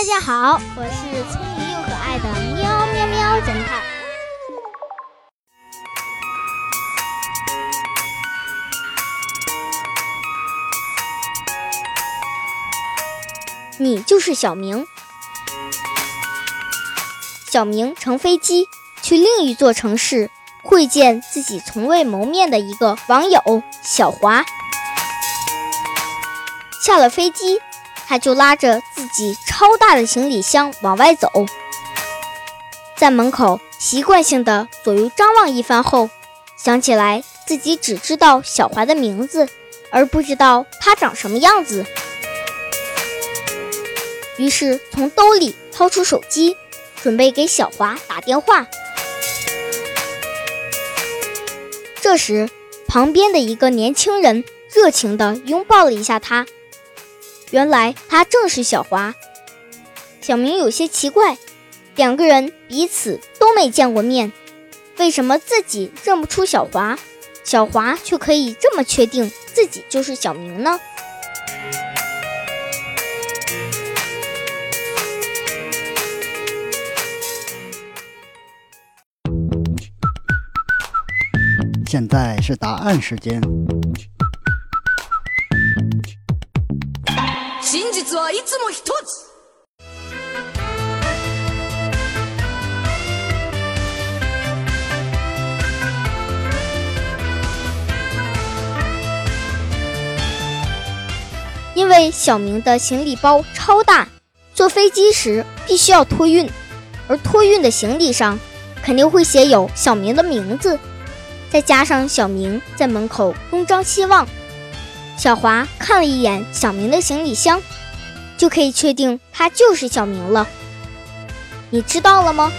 大家好，我是聪明又可爱的喵喵喵侦探。你就是小明。小明乘飞机去另一座城市会见自己从未谋面的一个网友小华。下了飞机，他就拉着自己超大的行李箱往外走，在门口习惯性的左右张望一番后，想起来自己只知道小华的名字，而不知道他长什么样子，于是从兜里掏出手机。准备给小华打电话，这时，旁边的一个年轻人热情地拥抱了一下他。原来他正是小华。小明有些奇怪，两个人彼此都没见过面，为什么自己认不出小华，小华却可以这么确定自己就是小明呢？现在是答案时间。因为小明的行李包超大，坐飞机时必须要托运，而托运的行李上肯定会写有小明的名字。再加上小明在门口东张西望，小华看了一眼小明的行李箱，就可以确定他就是小明了。你知道了吗？